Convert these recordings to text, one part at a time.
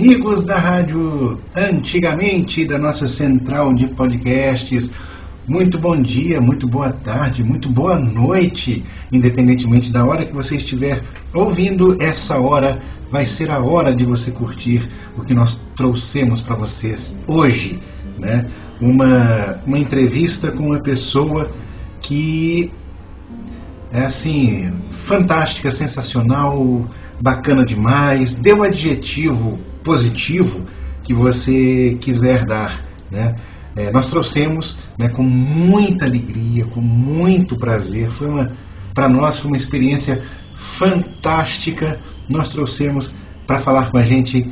Amigos da rádio antigamente da nossa central de podcasts, muito bom dia, muito boa tarde, muito boa noite, independentemente da hora que você estiver ouvindo, essa hora vai ser a hora de você curtir o que nós trouxemos para vocês hoje, né? Uma, uma entrevista com uma pessoa que é assim, fantástica, sensacional, bacana demais, um adjetivo positivo que você quiser dar. Né? É, nós trouxemos né, com muita alegria, com muito prazer, foi uma para nós foi uma experiência fantástica. Nós trouxemos para falar com a gente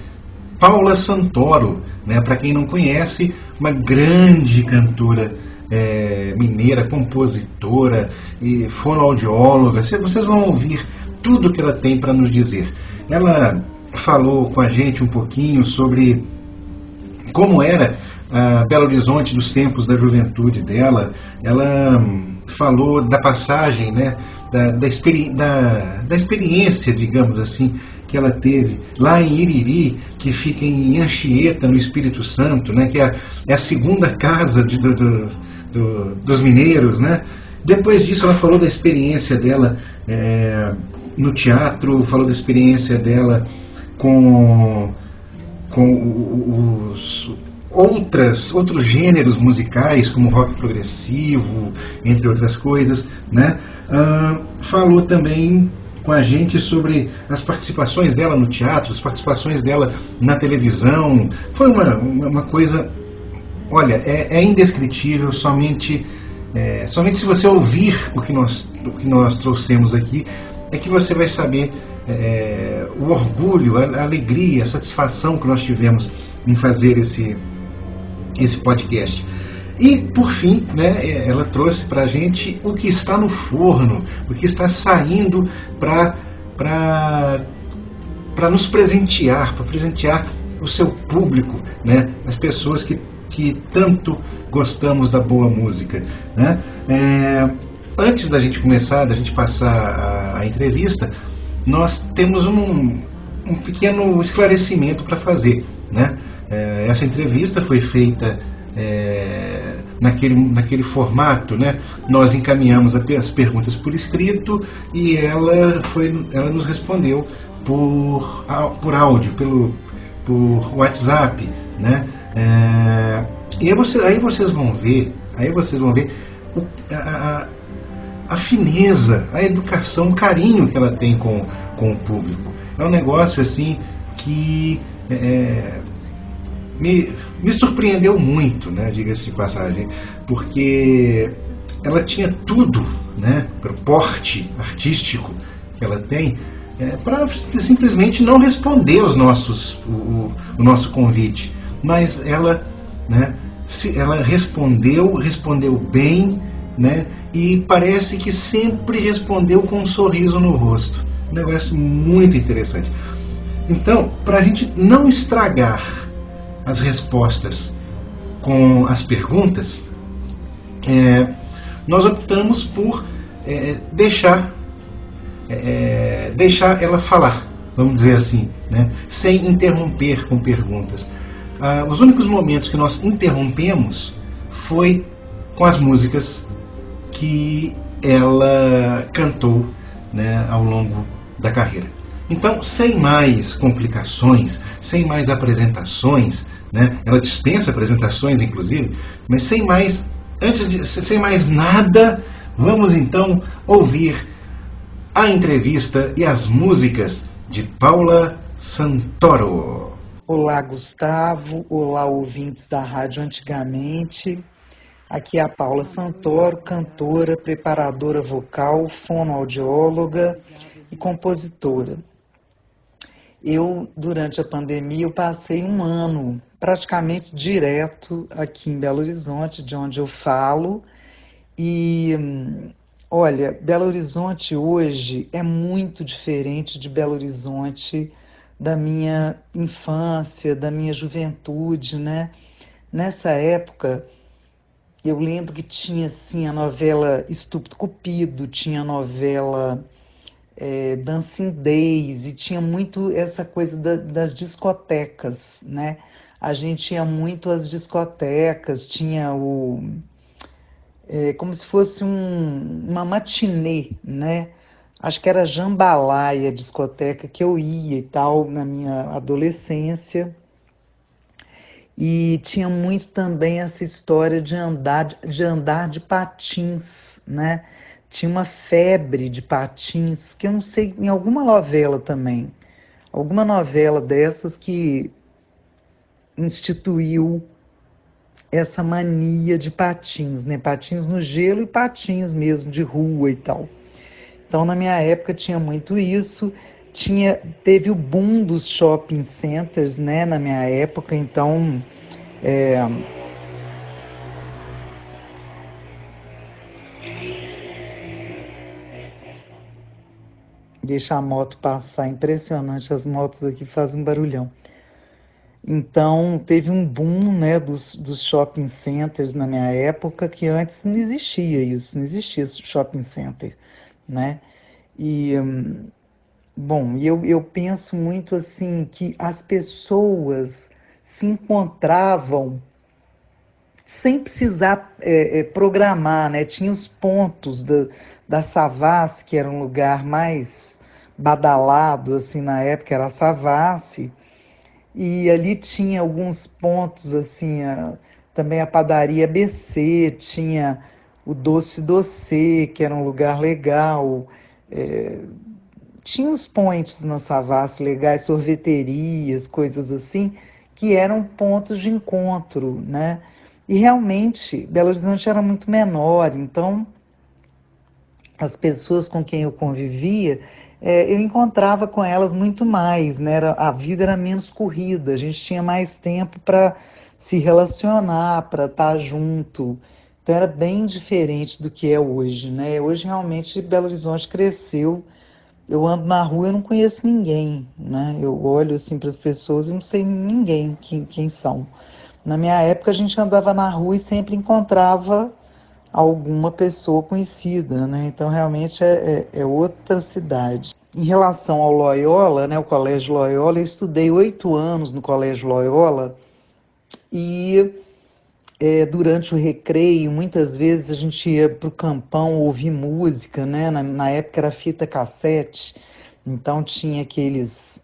Paula Santoro, né? para quem não conhece, uma grande cantora é, mineira, compositora e fonoaudióloga. Vocês vão ouvir tudo que ela tem para nos dizer. Ela falou com a gente um pouquinho sobre como era a Belo Horizonte dos tempos da juventude dela. Ela hum, falou da passagem, né, da, da, experi da, da experiência, digamos assim, que ela teve lá em Iriri, que fica em Anchieta, no Espírito Santo, né, que é a, é a segunda casa de, do, do, do, dos mineiros. Né? Depois disso, ela falou da experiência dela é, no teatro, falou da experiência dela com, com os outras, outros gêneros musicais, como rock progressivo, entre outras coisas. Né? Falou também com a gente sobre as participações dela no teatro, as participações dela na televisão. Foi uma, uma coisa, olha, é, é indescritível, somente, é, somente se você ouvir o que, nós, o que nós trouxemos aqui, é que você vai saber é, o orgulho, a, alegria, a satisfação que nós tivemos em fazer esse, esse podcast. E, por fim, né, ela trouxe para a gente o que está no forno, o que está saindo para nos presentear, para presentear o seu público, né, as pessoas que, que tanto gostamos da boa música. Né? É, antes da gente começar, da gente passar a, a entrevista, nós temos um, um pequeno esclarecimento para fazer. Né? É, essa entrevista foi feita é, naquele, naquele formato, né? Nós encaminhamos as perguntas por escrito e ela, foi, ela nos respondeu por, por áudio, pelo, por WhatsApp, né? É, e aí, você, aí vocês vão ver, aí vocês vão ver o, a, a fineza, a educação, o carinho que ela tem com, com o público. É um negócio assim que é, me, me surpreendeu muito, né, diga-se de passagem, porque ela tinha tudo, né, o porte artístico que ela tem, é, para simplesmente não responder os nossos, o, o nosso convite. Mas ela, né, se, ela respondeu, respondeu bem, né, e parece que sempre respondeu com um sorriso no rosto. Um negócio muito interessante. Então, para a gente não estragar as respostas com as perguntas, é, nós optamos por é, deixar, é, deixar ela falar, vamos dizer assim, né, sem interromper com perguntas. Ah, os únicos momentos que nós interrompemos foi com as músicas que ela cantou né, ao longo da carreira. Então, sem mais complicações, sem mais apresentações, né? Ela dispensa apresentações, inclusive, mas sem mais, antes de, sem mais nada, vamos então ouvir a entrevista e as músicas de Paula Santoro. Olá, Gustavo. Olá, ouvintes da Rádio Antigamente. Aqui é a Paula Santoro, cantora, preparadora vocal, fonoaudióloga e compositora. Eu, durante a pandemia, eu passei um ano praticamente direto aqui em Belo Horizonte, de onde eu falo. E olha, Belo Horizonte hoje é muito diferente de Belo Horizonte da minha infância, da minha juventude, né? Nessa época, eu lembro que tinha assim a novela Estúpido Cupido, tinha a novela é, Dancing Days, e tinha muito essa coisa da, das discotecas, né? A gente ia muito às discotecas, tinha o. É, como se fosse um, uma matinê, né? Acho que era Jambalaya, discoteca que eu ia e tal na minha adolescência. E tinha muito também essa história de andar de, andar de patins, né? Tinha uma febre de patins, que eu não sei, em alguma novela também. Alguma novela dessas que instituiu essa mania de patins, né? Patins no gelo e patins mesmo de rua e tal. Então, na minha época tinha muito isso. Tinha, teve o boom dos shopping centers, né? Na minha época, então é, deixa a moto passar. Impressionante, as motos aqui fazem um barulhão. Então, teve um boom né, dos, dos shopping centers na minha época, que antes não existia isso, não existia shopping center né? E, bom, eu, eu penso muito assim que as pessoas se encontravam sem precisar é, é, programar, né? Tinha os pontos da, da Savassi, que era um lugar mais badalado, assim, na época, era a Savassi, e ali tinha alguns pontos, assim, a, também a padaria BC, tinha o Doce Doce, que era um lugar legal. É, tinha os points na Savassi legais, sorveterias, coisas assim, que eram pontos de encontro, né? E realmente, Belo Horizonte era muito menor, então as pessoas com quem eu convivia, é, eu encontrava com elas muito mais, né? Era, a vida era menos corrida, a gente tinha mais tempo para se relacionar, para estar junto. Então era bem diferente do que é hoje, né? Hoje realmente Belo Horizonte cresceu. Eu ando na rua e não conheço ninguém, né? Eu olho assim para as pessoas e não sei ninguém quem, quem são. Na minha época a gente andava na rua e sempre encontrava alguma pessoa conhecida, né? Então realmente é, é, é outra cidade. Em relação ao Loyola, né, o Colégio Loyola, eu estudei oito anos no Colégio Loyola e é, durante o recreio, muitas vezes a gente ia para o campão ouvir música, né? Na, na, época era fita cassete, então tinha aqueles.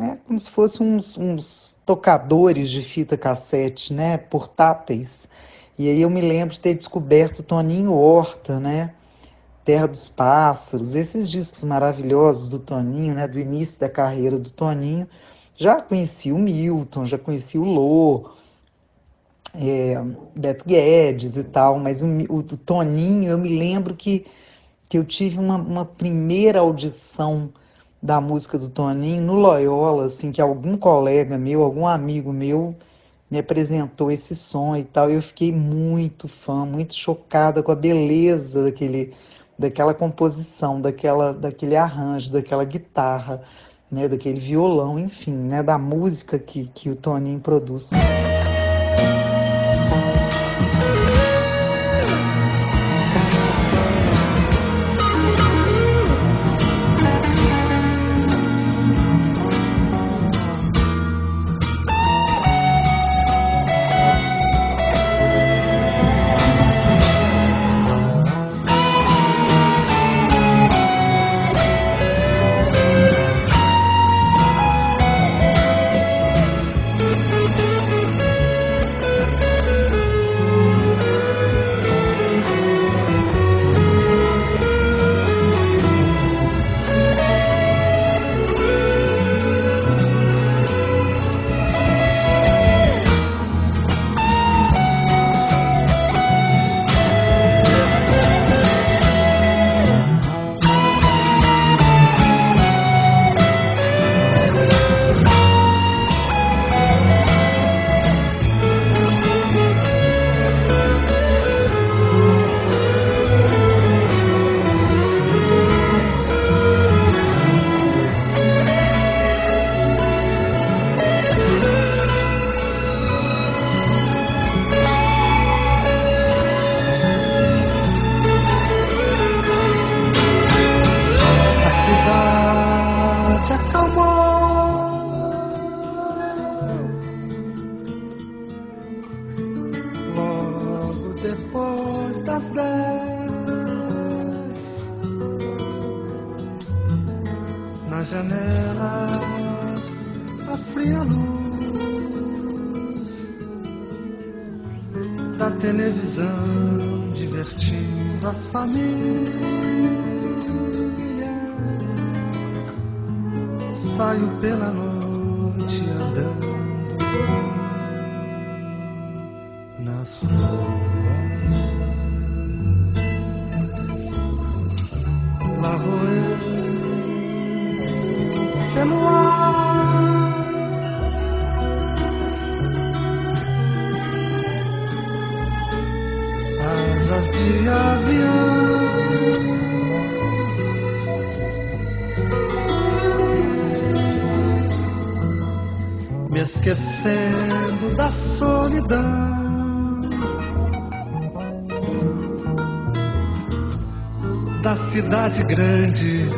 É, como se fossem uns, uns tocadores de fita cassete, né? Portáteis. E aí eu me lembro de ter descoberto Toninho Horta, né? Terra dos Pássaros, esses discos maravilhosos do Toninho, né? Do início da carreira do Toninho. Já conheci o Milton, já conheci o Lô, é, Beto Guedes e tal, mas o, o, Toninho, eu me lembro que, que eu tive uma, uma primeira audição da música do Toninho no Loyola, assim, que algum colega meu, algum amigo meu me apresentou esse som e tal, e eu fiquei muito fã, muito chocada com a beleza daquele, daquela composição, daquela, daquele arranjo, daquela guitarra, né, daquele violão, enfim, né, da música que, que o Toninho produz. Pela noite grande,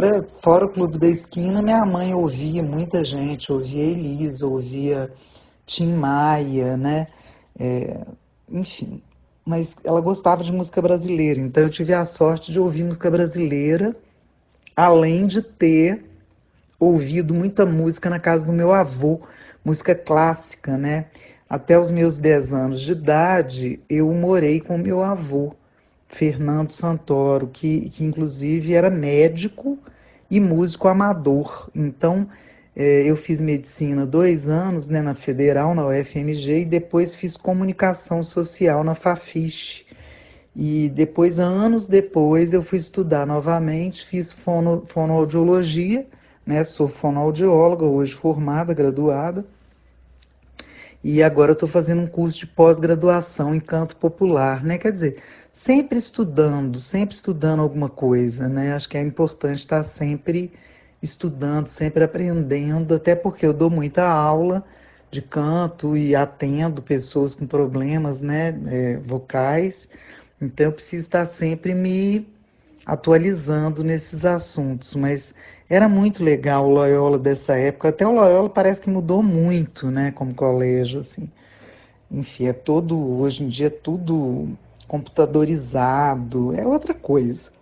fora, fora o Clube da Esquina, minha mãe ouvia muita gente, ouvia Elisa, ouvia Tim Maia, né? É, enfim, mas ela gostava de música brasileira, então eu tive a sorte de ouvir música brasileira, além de ter ouvido muita música na casa do meu avô, música clássica, né? Até os meus 10 anos de idade, eu morei com meu avô, Fernando Santoro, que, que inclusive era médico e músico amador. Então, é, eu fiz medicina dois anos né, na Federal, na UFMG, e depois fiz comunicação social na Fafiche. E depois, anos depois, eu fui estudar novamente, fiz fono, fonoaudiologia, né, sou fonoaudióloga, hoje formada, graduada, e agora estou fazendo um curso de pós-graduação em canto popular, né? Quer dizer, sempre estudando, sempre estudando alguma coisa, né? Acho que é importante estar sempre estudando, sempre aprendendo, até porque eu dou muita aula de canto e atendo pessoas com problemas, né, é, vocais. Então eu preciso estar sempre me atualizando nesses assuntos, mas era muito legal o Loyola dessa época. Até o Loyola parece que mudou muito, né, como colégio, assim. Enfim, é todo hoje em dia é tudo computadorizado, é outra coisa.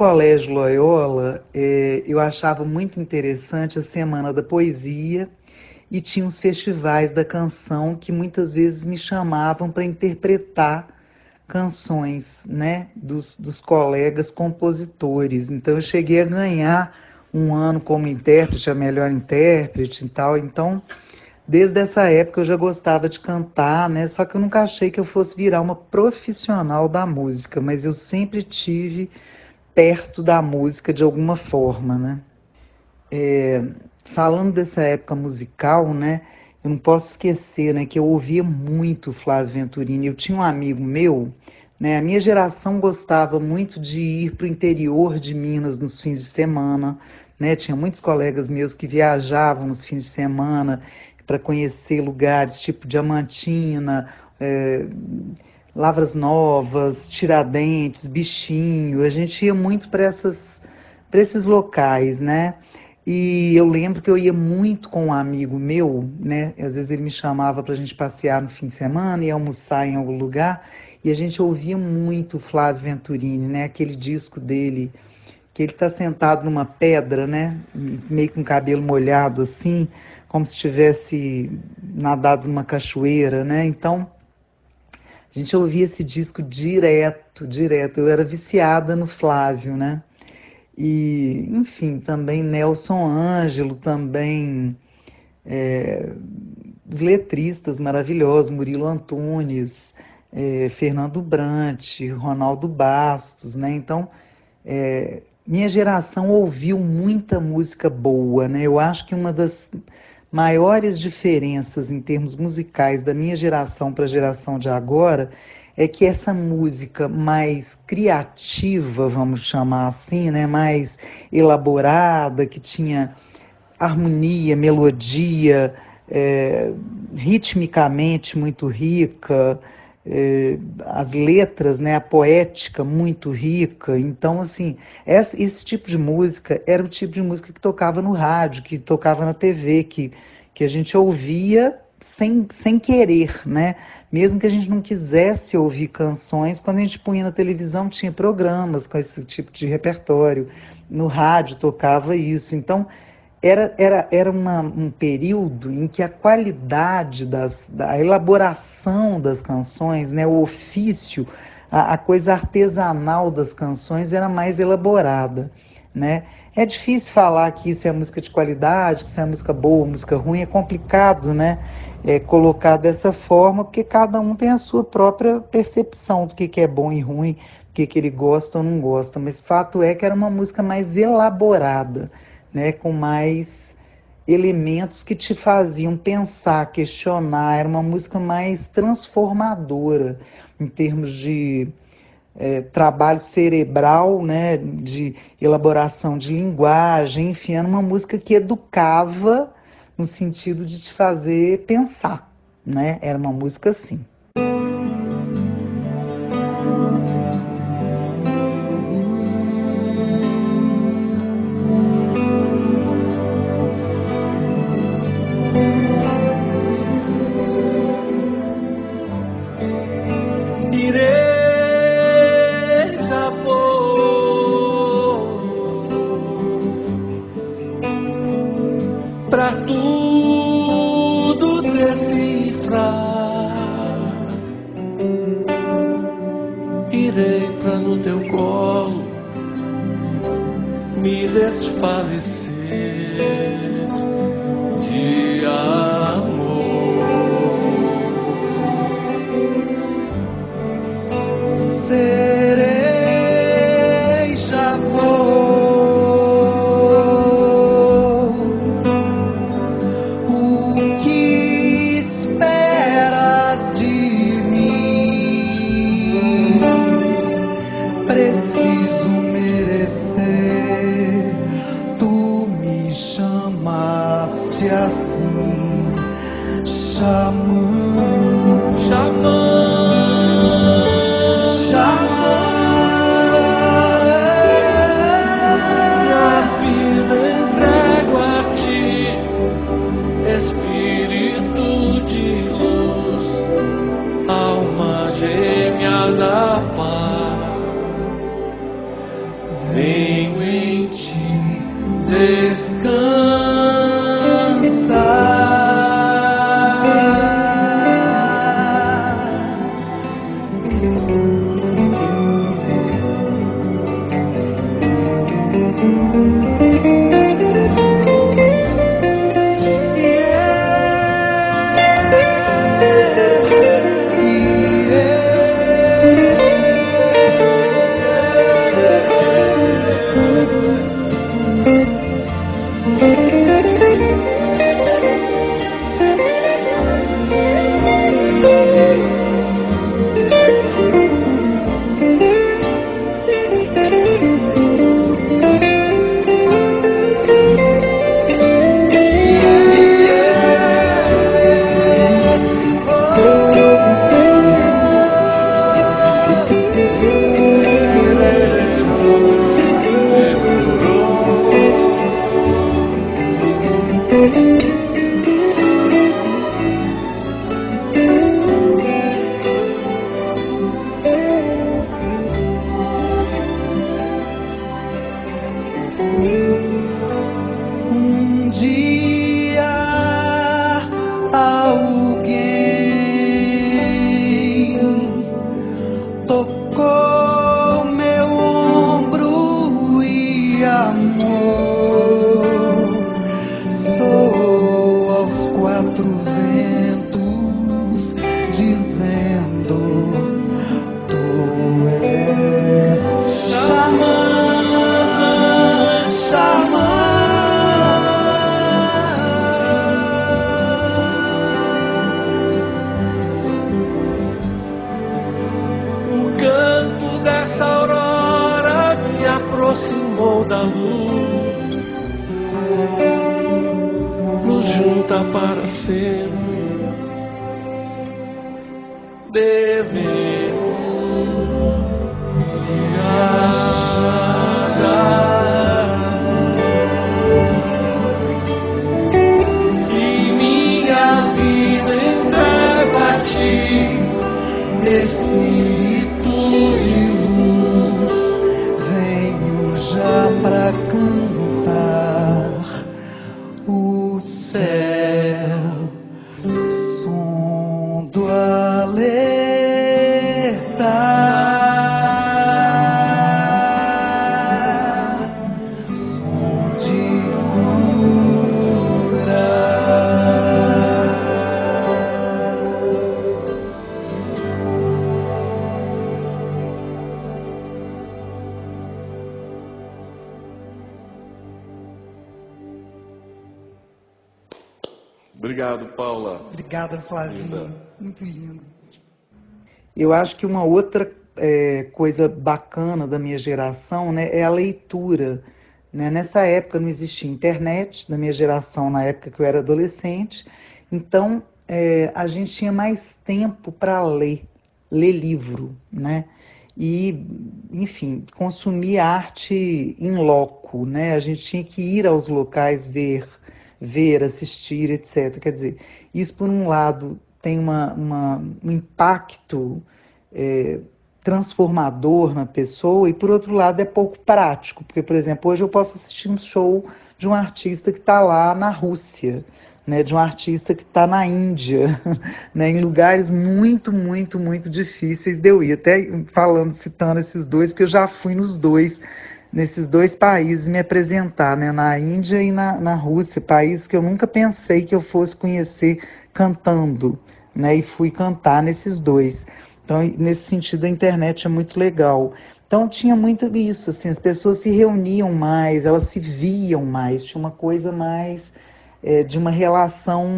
Colégio Loyola, eh, eu achava muito interessante a Semana da Poesia e tinha os festivais da canção que muitas vezes me chamavam para interpretar canções né, dos, dos colegas compositores. Então eu cheguei a ganhar um ano como intérprete, a melhor intérprete e tal. Então, desde essa época eu já gostava de cantar, né? Só que eu nunca achei que eu fosse virar uma profissional da música, mas eu sempre tive perto da música de alguma forma, né? É, falando dessa época musical, né? Eu não posso esquecer, né, que eu ouvia muito Flávio Venturini. Eu tinha um amigo meu, né? A minha geração gostava muito de ir para o interior de Minas nos fins de semana, né? Tinha muitos colegas meus que viajavam nos fins de semana para conhecer lugares tipo Diamantina, é, Lavras Novas, Tiradentes, Bichinho. A gente ia muito para esses locais, né? E eu lembro que eu ia muito com um amigo meu, né? Às vezes ele me chamava para a gente passear no fim de semana e almoçar em algum lugar, e a gente ouvia muito Flávio Venturini, né? Aquele disco dele, que ele está sentado numa pedra, né? Meio com o cabelo molhado assim, como se tivesse nadado numa cachoeira, né? Então a gente ouvia esse disco direto, direto. Eu era viciada no Flávio, né? E, enfim, também Nelson Ângelo, também é, os letristas maravilhosos, Murilo Antunes, é, Fernando Brant, Ronaldo Bastos, né? Então, é, minha geração ouviu muita música boa, né? Eu acho que uma das maiores diferenças em termos musicais da minha geração para a geração de agora é que essa música mais criativa, vamos chamar assim, né, mais elaborada, que tinha harmonia, melodia, é, ritmicamente muito rica, as letras, né, a poética muito rica. Então, assim, esse, esse tipo de música era o tipo de música que tocava no rádio, que tocava na TV, que, que a gente ouvia sem, sem querer, né? Mesmo que a gente não quisesse ouvir canções, quando a gente punha na televisão tinha programas com esse tipo de repertório, no rádio tocava isso. Então era, era, era uma, um período em que a qualidade das, da elaboração das canções, né, o ofício, a, a coisa artesanal das canções era mais elaborada. Né? É difícil falar que isso é música de qualidade, que isso é música boa, música ruim, é complicado, né? É, colocar dessa forma, porque cada um tem a sua própria percepção do que, que é bom e ruim, do que, que ele gosta ou não gosta. Mas fato é que era uma música mais elaborada, né? Com mais elementos que te faziam pensar, questionar. Era uma música mais transformadora em termos de é, trabalho cerebral, né, de elaboração de linguagem, enfim, era uma música que educava no sentido de te fazer pensar, né? Era uma música assim. Eu acho que uma outra é, coisa bacana da minha geração né, é a leitura. né? Nessa época não existia internet, na minha geração, na época que eu era adolescente, então é, a gente tinha mais tempo para ler, ler livro, né? E, enfim, consumir arte em loco, né? A gente tinha que ir aos locais ver, ver, assistir, etc. Quer dizer, isso por um lado tem uma, uma- um impacto é, transformador na pessoa e por outro lado é pouco prático, porque por exemplo hoje eu posso assistir um show de um artista que está lá na Rússia, né, de um artista que está na Índia, né, em lugares muito, muito, muito difíceis de eu ir. Até falando, citando esses dois, porque eu já fui nos dois, nesses dois países me apresentar, né, na Índia e na, na Rússia, países que eu nunca pensei que eu fosse conhecer cantando, né, e fui cantar nesses dois. Então, nesse sentido, a internet é muito legal. Então, tinha muito isso, assim, as pessoas se reuniam mais, elas se viam mais, tinha uma coisa mais é, de uma relação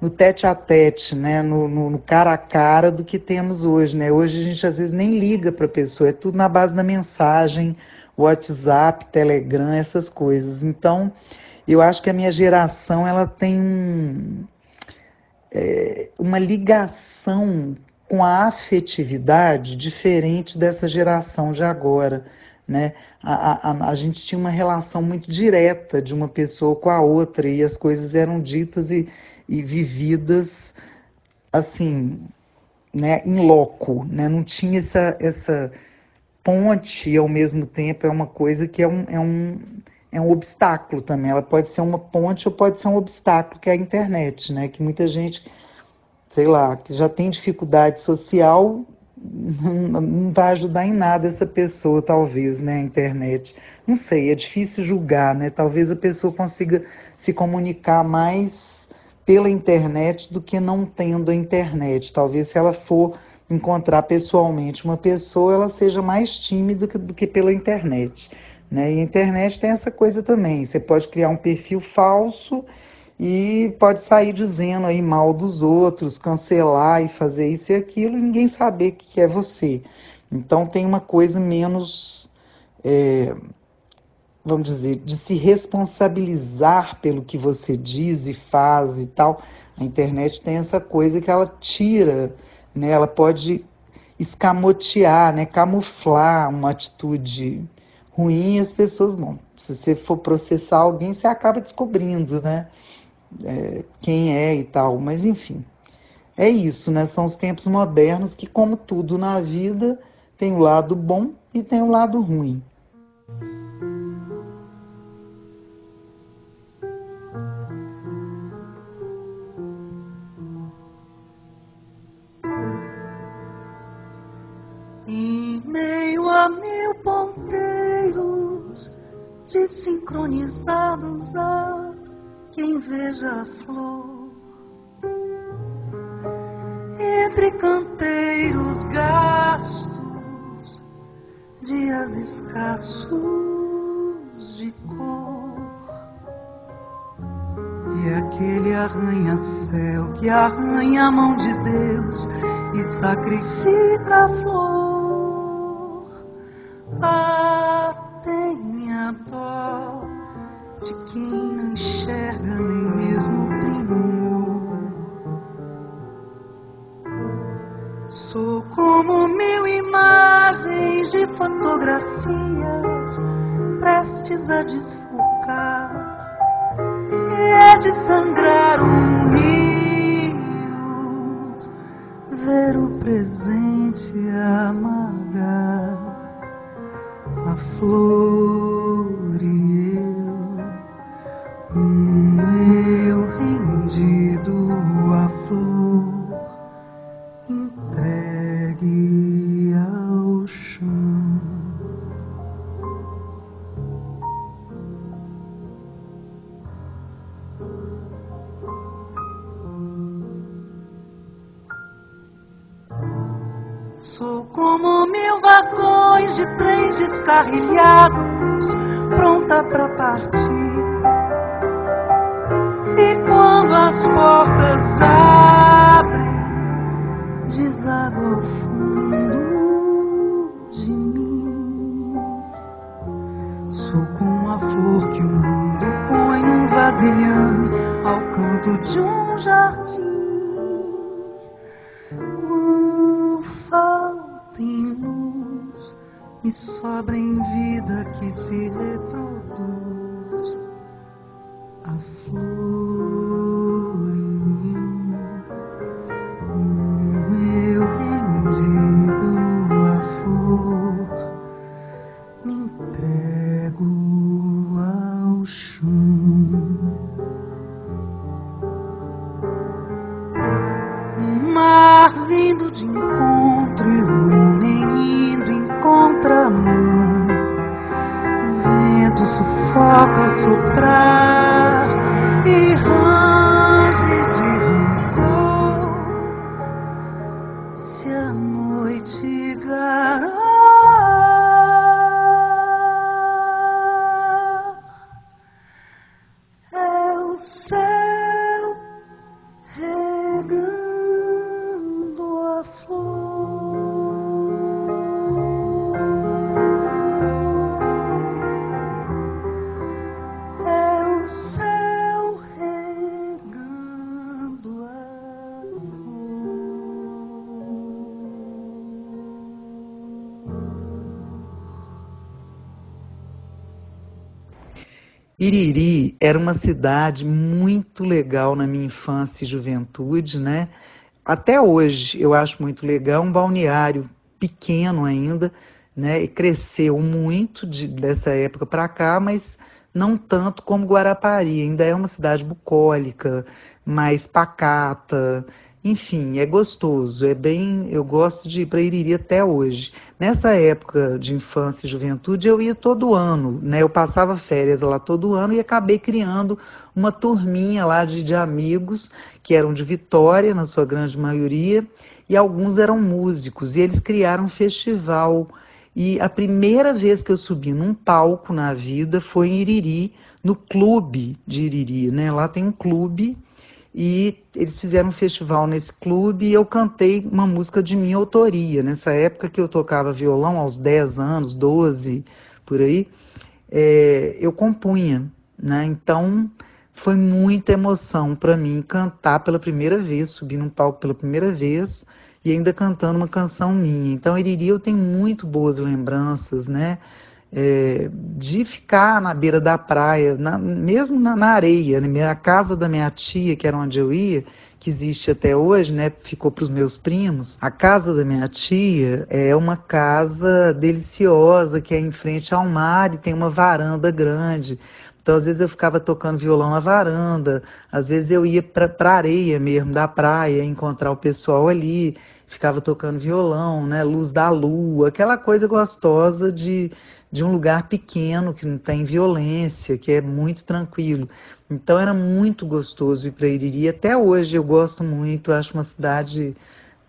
no tete a tete, né, no, no, no, cara a cara do que temos hoje, né? Hoje a gente às vezes nem liga para a pessoa, é tudo na base da mensagem, WhatsApp, Telegram, essas coisas. Então, eu acho que a minha geração ela tem é, uma ligação com a afetividade diferente dessa geração de agora. Né? A, a, a, gente tinha uma relação muito direta de uma pessoa com a outra e as coisas eram ditas e, e vividas assim, né, em loco, né? não tinha essa, essa ponte ao mesmo tempo, é uma coisa que é um, é, um, é um obstáculo também, ela pode ser uma ponte ou pode ser um obstáculo, que é a internet, né? que muita gente sei lá, que já tem dificuldade social, não, vai ajudar em nada essa pessoa, talvez, né, a internet. Não sei, é difícil julgar, né? Talvez a pessoa consiga se comunicar mais pela internet do que não tendo a internet. Talvez se ela for encontrar pessoalmente uma pessoa, ela seja mais tímida do que pela internet. Né? E a internet tem essa coisa também. Você pode criar um perfil falso e pode sair dizendo aí mal dos outros, cancelar e fazer isso e aquilo, e ninguém saber que é você. Então tem uma coisa menos, é, vamos dizer, de se responsabilizar pelo que você diz e faz e tal. A internet tem essa coisa que ela tira, né? Ela pode escamotear, né? Camuflar uma atitude ruim as pessoas, bom, se você for processar alguém, você acaba descobrindo, né? é, quem é e tal, mas enfim. É isso, né? São os tempos modernos que, como tudo na vida, tem o lado bom e tem o lado ruim. Desincronizados a quem veja a flor entre canteiros gastos, dias escassos de cor. E aquele arranha-céu que arranha a mão de Deus e sacrifica a flor. Noite garar, é era uma cidade muito legal na minha infância e juventude, né? Até hoje eu acho muito legal, um balneário pequeno ainda, né? E cresceu muito de- dessa época para cá, mas não tanto como Guarapari. Ainda é uma cidade bucólica, mais pacata. Enfim, é gostoso, é bem. Eu gosto de ir para Iriri até hoje. Nessa época de infância e juventude, eu ia todo ano, né? Eu passava férias lá todo ano e acabei criando uma turminha lá de, de amigos que eram de Vitória, na sua grande maioria, e alguns eram músicos, e eles criaram um festival. E a primeira vez que eu subi num palco na vida foi em Iriri, no clube de Iriri, né? Lá tem um clube e eles fizeram um festival nesse clube e eu cantei uma música de minha autoria. Nessa época que eu tocava violão, aos 10 anos, 12, por aí, é, eu compunha, né? Então foi muita emoção para mim cantar pela primeira vez, subir num palco pela primeira vez e ainda cantando uma canção minha. Então, Iriri eu tenho muito boas lembranças, né? É, de ficar na beira da praia, na- mesmo na, na areia, né? A casa da minha tia, que era onde eu ia, que existe até hoje, né? Ficou para os meus primos. A casa da minha tia é uma casa deliciosa que é em frente ao mar e tem uma varanda grande. Então, às vezes eu ficava tocando violão na varanda, às vezes eu ia para a areia mesmo da praia, encontrar o pessoal ali, ficava tocando violão, né? Luz da lua, aquela coisa gostosa de, de um lugar pequeno que não tem violência, que é muito tranquilo. Então era muito gostoso ir para Iriri. Até hoje eu gosto muito, acho uma cidade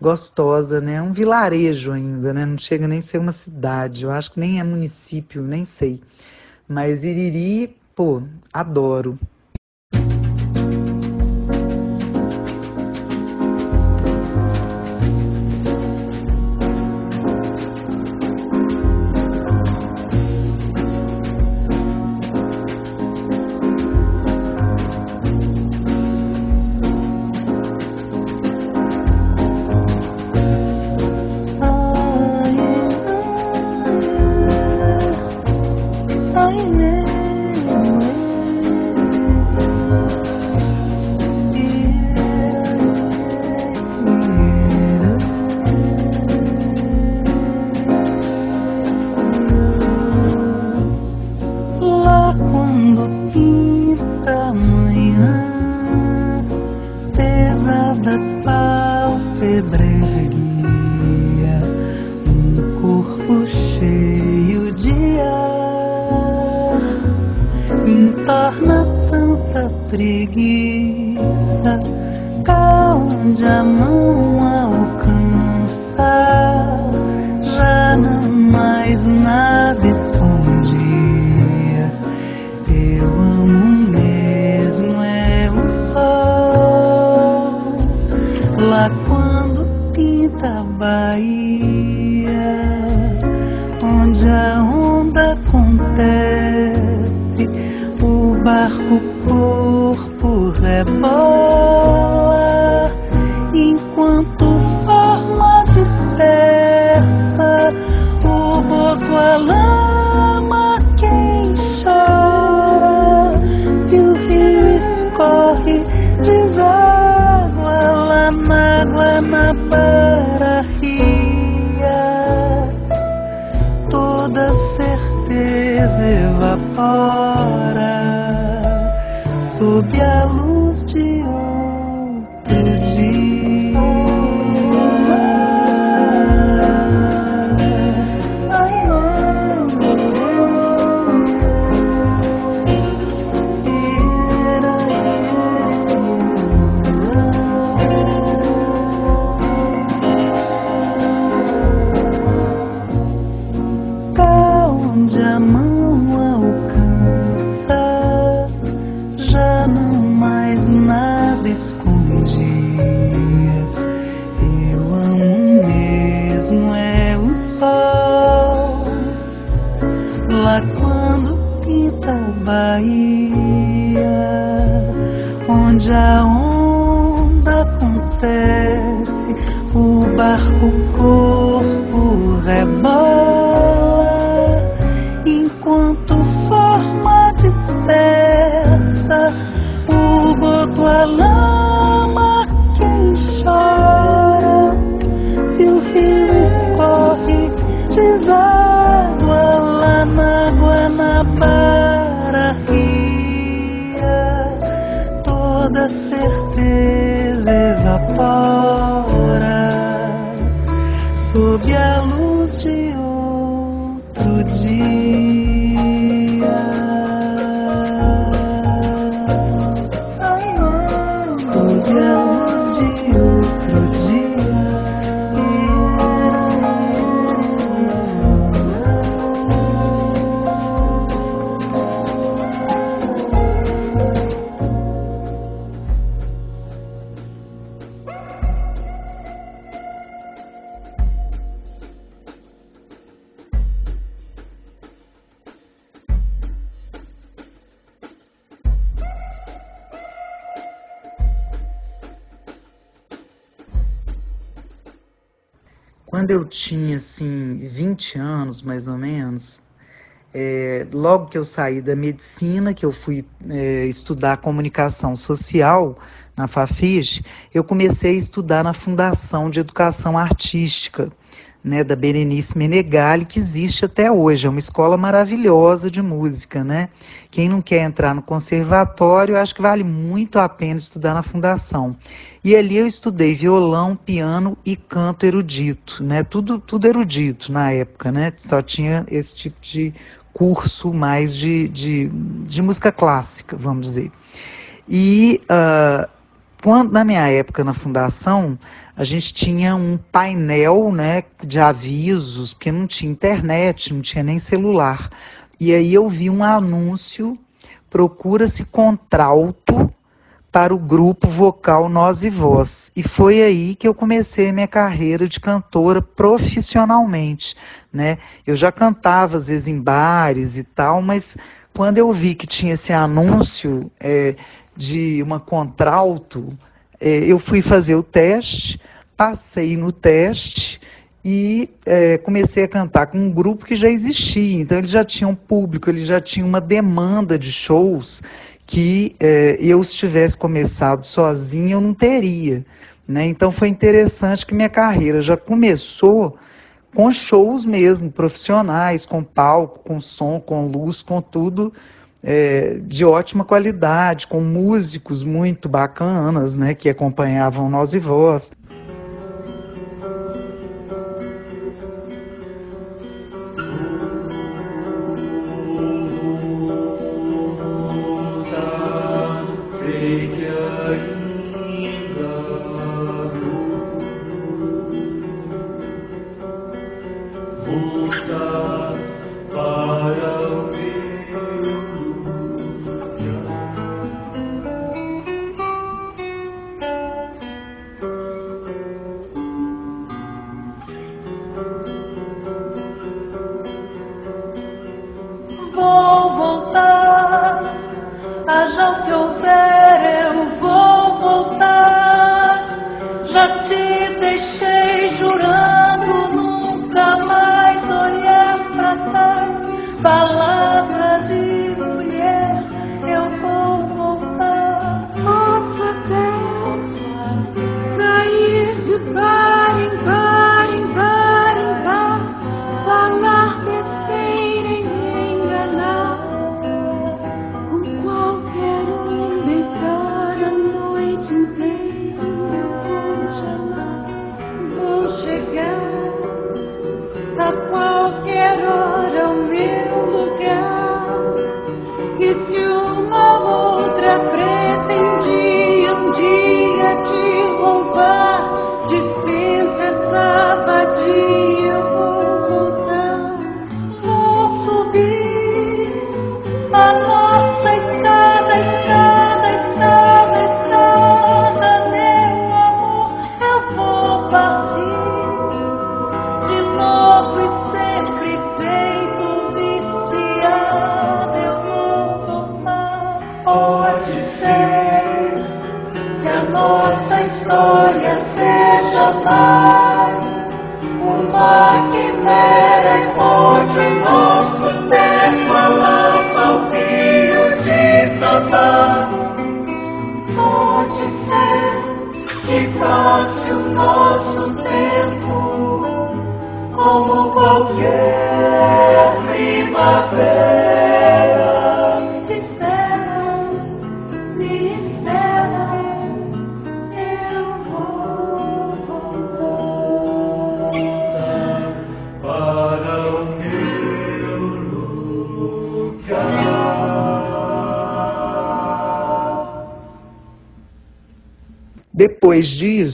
gostosa, né? Um vilarejo ainda, né? Não chega nem a ser uma cidade. Eu acho que nem é município, nem sei. Mas Iriri, pô, adoro. Tinha assim 20 anos, mais ou menos, é, logo que eu saí da medicina, que eu fui é, estudar comunicação social na Fafiche, eu comecei a estudar na Fundação de Educação Artística, né, da Berenice Menegali, que existe até hoje. É uma escola maravilhosa de música, né? Quem não quer entrar no conservatório, acho que vale muito a pena estudar na Fundação. E ali eu estudei violão, piano e canto erudito, né? Tudo, tudo erudito na época, né? Só tinha esse tipo de curso mais de, de, de música clássica, vamos dizer. E uh, quando, na minha época na fundação, a gente tinha um painel né, de avisos, porque não tinha internet, não tinha nem celular. E aí eu vi um anúncio, procura-se contralto para o grupo vocal Nós e Voz. E foi aí que eu comecei a minha carreira de cantora profissionalmente. Né? Eu já cantava às vezes em bares e tal, mas quando eu vi que tinha esse anúncio é, de uma contralto, é, eu fui fazer o teste, passei no teste e é, comecei a cantar com um grupo que já existia. Então eles já tinham público, eles já tinham uma demanda de shows que é, eu, se tivesse começado sozinha, eu não teria. Né? Então foi interessante que minha carreira já começou com shows mesmo, profissionais, com palco, com som, com luz, com tudo é, de ótima qualidade, com músicos muito bacanas, né, que acompanhavam nós e voz. Sei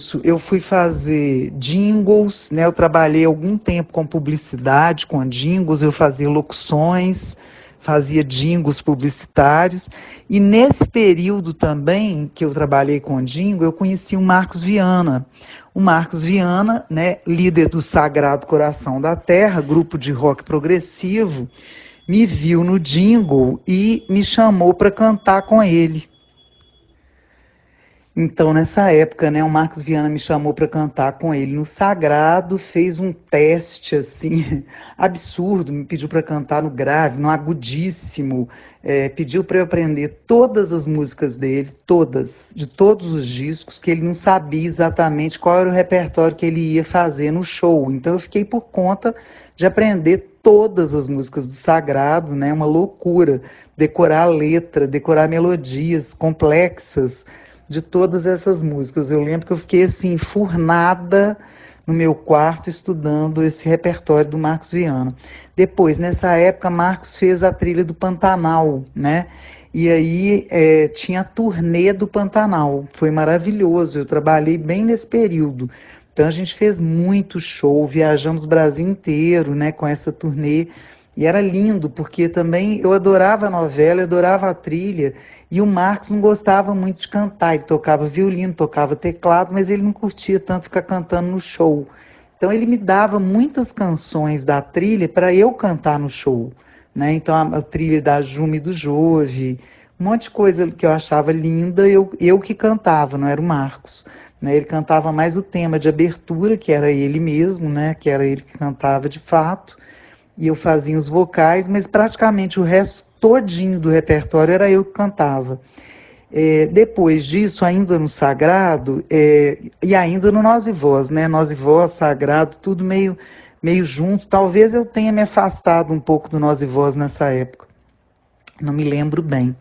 disso, eu fui fazer jingles, né? Eu trabalhei algum tempo com publicidade, com jingles, eu fazia locuções, fazia jingles publicitários. E nesse período também que eu trabalhei com jingle, eu conheci o Marcos Viana. O Marcos Viana, né, líder do Sagrado Coração da Terra, grupo de rock progressivo, me viu no jingle e me chamou para cantar com ele. Então, nessa época, né, o Marcos Viana me chamou para cantar com ele no Sagrado, fez um teste assim absurdo, me pediu para cantar no grave, no agudíssimo, é, pediu para eu aprender todas as músicas dele, todas, de todos os discos, que ele não sabia exatamente qual era o repertório que ele ia fazer no show. Então, eu fiquei por conta de aprender todas as músicas do Sagrado, né, uma loucura, decorar a letra, decorar melodias complexas de todas essas músicas. Eu lembro que eu fiquei assim, furnada no meu quarto estudando esse repertório do Marcos Viana. Depois, nessa época, Marcos fez a trilha do Pantanal, né? E aí é, tinha a turnê do Pantanal. Foi maravilhoso. Eu trabalhei bem nesse período. Então a gente fez muito show, viajamos o Brasil inteiro, né, com essa turnê. E era lindo, porque também eu adorava a novela, eu adorava a trilha, e o Marcos não gostava muito de cantar, ele tocava violino, tocava teclado, mas ele não curtia tanto ficar cantando no show. Então ele me dava muitas canções da trilha para eu cantar no show. Né? Então a, a, trilha da Jume do Jove, um monte de coisa que eu achava linda, eu, eu que cantava, não era o Marcos. Né? Ele cantava mais o tema de abertura, que era ele mesmo, né? que era ele que cantava de fato, e eu fazia os vocais, mas praticamente o resto todinho do repertório era eu que cantava. É, depois disso, ainda no Sagrado, é, e ainda no Nós e Voz, né? Nós e Voz, Sagrado, tudo meio, meio junto. Talvez eu tenha me afastado um pouco do Nós e Voz nessa época. Não me lembro bem.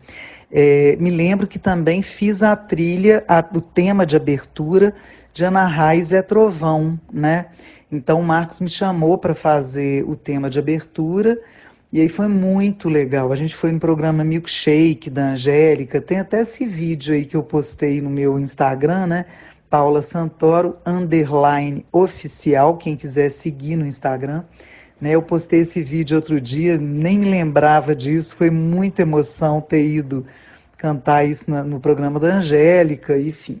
É, me lembro que também fiz a trilha, a, o tema de abertura de Ana Raiz é Trovão, né? Então o Marcos me chamou para fazer o tema de abertura e aí foi muito legal. A gente foi no programa Milkshake da Angélica. Tem até esse vídeo aí que eu postei no meu Instagram, né? Paula Santoro, underline oficial, quem quiser seguir no Instagram. Né, eu postei esse vídeo outro dia, nem me lembrava disso, foi muita emoção ter ido cantar isso no, no programa da Angélica, enfim.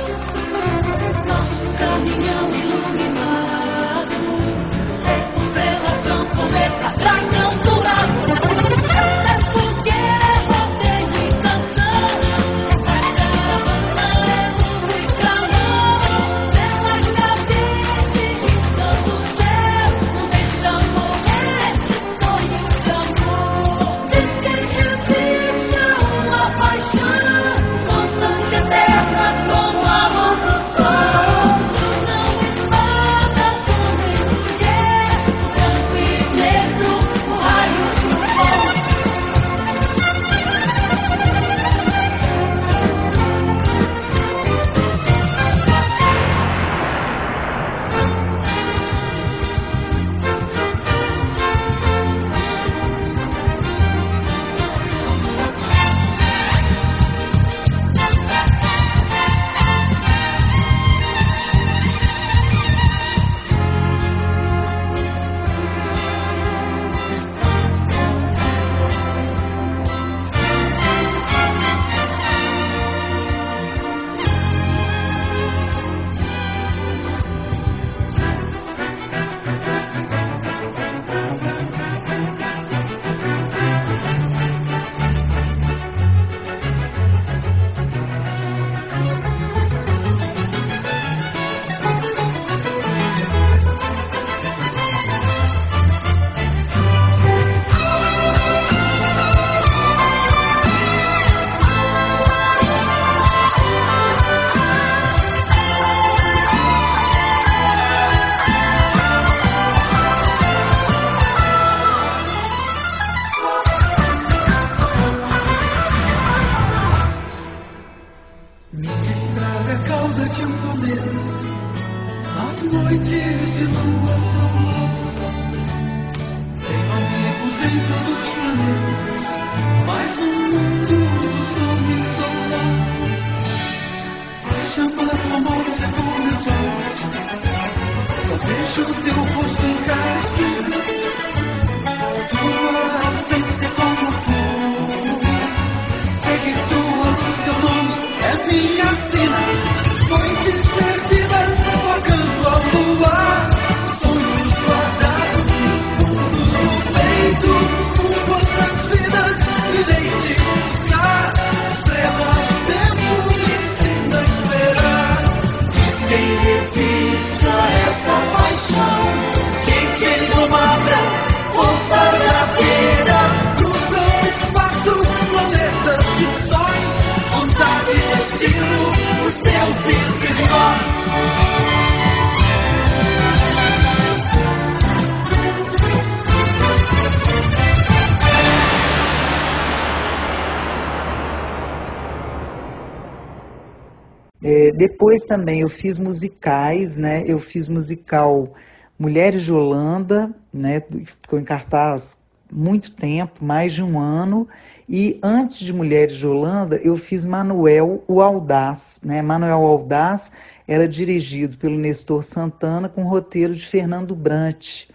depois também eu fiz musicais, né? Eu fiz musical Mulheres de Holanda, né? Ficou em cartaz muito tempo, mais de um ano. E antes de Mulheres de Holanda, eu fiz Manuel o Audaz, né? Manuel Audaz era dirigido pelo Nestor Santana com roteiro de Fernando Brant.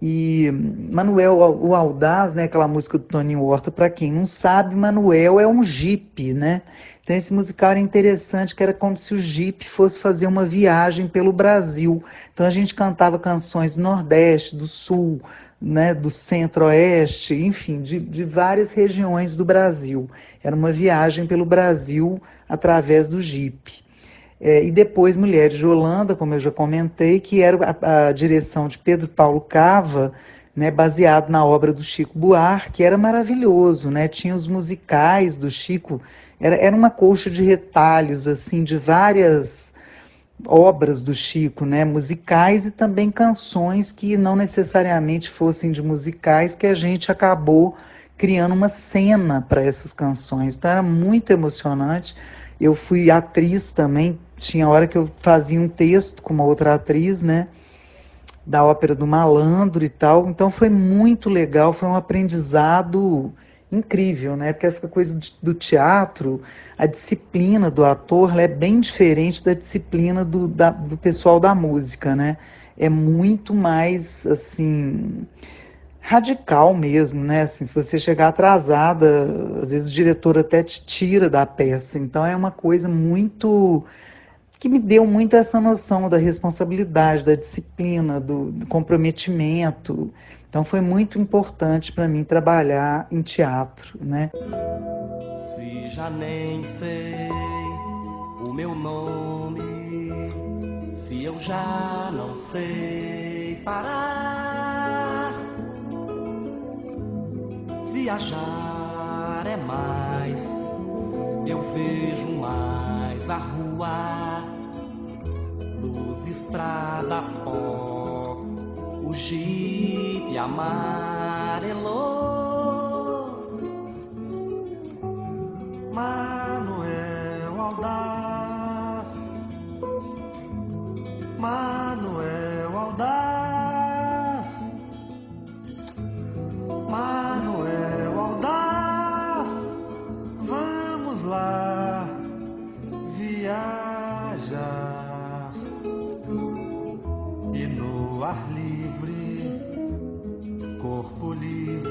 E Manuel o Audaz, né, aquela música do Toninho Horta, para quem não sabe, Manuel é um jipe, né? Então esse musical era interessante, que era como se o jipe fosse fazer uma viagem pelo Brasil. Então a gente cantava canções do Nordeste, do Sul, né, do Centro-Oeste, enfim, de, de várias regiões do Brasil. Era uma viagem pelo Brasil através do jipe. É, e depois Mulheres de Holanda, como eu já comentei, que era a, a direção de Pedro Paulo Cava, né, baseado na obra do Chico Buarque, que era maravilhoso, né? Tinha os musicais do Chico, era, era uma colcha de retalhos assim de várias obras do Chico, né, musicais e também canções que não necessariamente fossem de musicais, que a gente acabou criando uma cena para essas canções. Então era muito emocionante. Eu fui atriz também, tinha hora que eu fazia um texto com uma outra atriz, né? Da ópera do Malandro e tal. Então foi muito legal, foi um aprendizado incrível, né? Porque essa coisa do teatro, a disciplina do ator é bem diferente da disciplina do, da, do pessoal da música, né? É muito mais assim radical mesmo, né? Assim, se você chegar atrasada, às vezes o diretor até te tira da peça. Então é uma coisa muito que me deu muito essa noção da responsabilidade, da disciplina, do, do comprometimento. Então foi muito importante para mim trabalhar em teatro, né? Se já nem sei o meu nome, se eu já não sei parar, viajar é mais, eu vejo mais a rua, luz, estrada, pó, o jipe amarelou. Manuel Aldaz, Manuel Aldaz, Manuel Aldaz, vamos lá viajar. E no ar livre, name.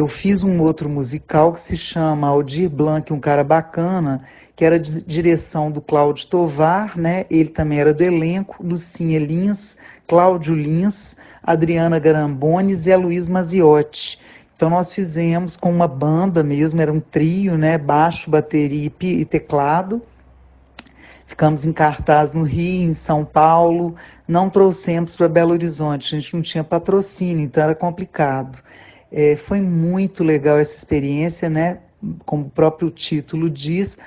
Eu fiz um outro musical que se chama Aldir Blanc, um cara bacana, que era de direção do Cláudio Tovar, né? Ele também era do elenco, Lucinha Lins, Cláudio Lins, Adriana Garambones e Luiz Maziotti. Então nós fizemos com uma banda mesmo, era um trio, né? Baixo, bateria e teclado. Ficamos em cartaz no Rio, em São Paulo, não trouxemos para Belo Horizonte, a gente não tinha patrocínio, então era complicado. É, foi muito legal essa experiência, né? Como o próprio título diz,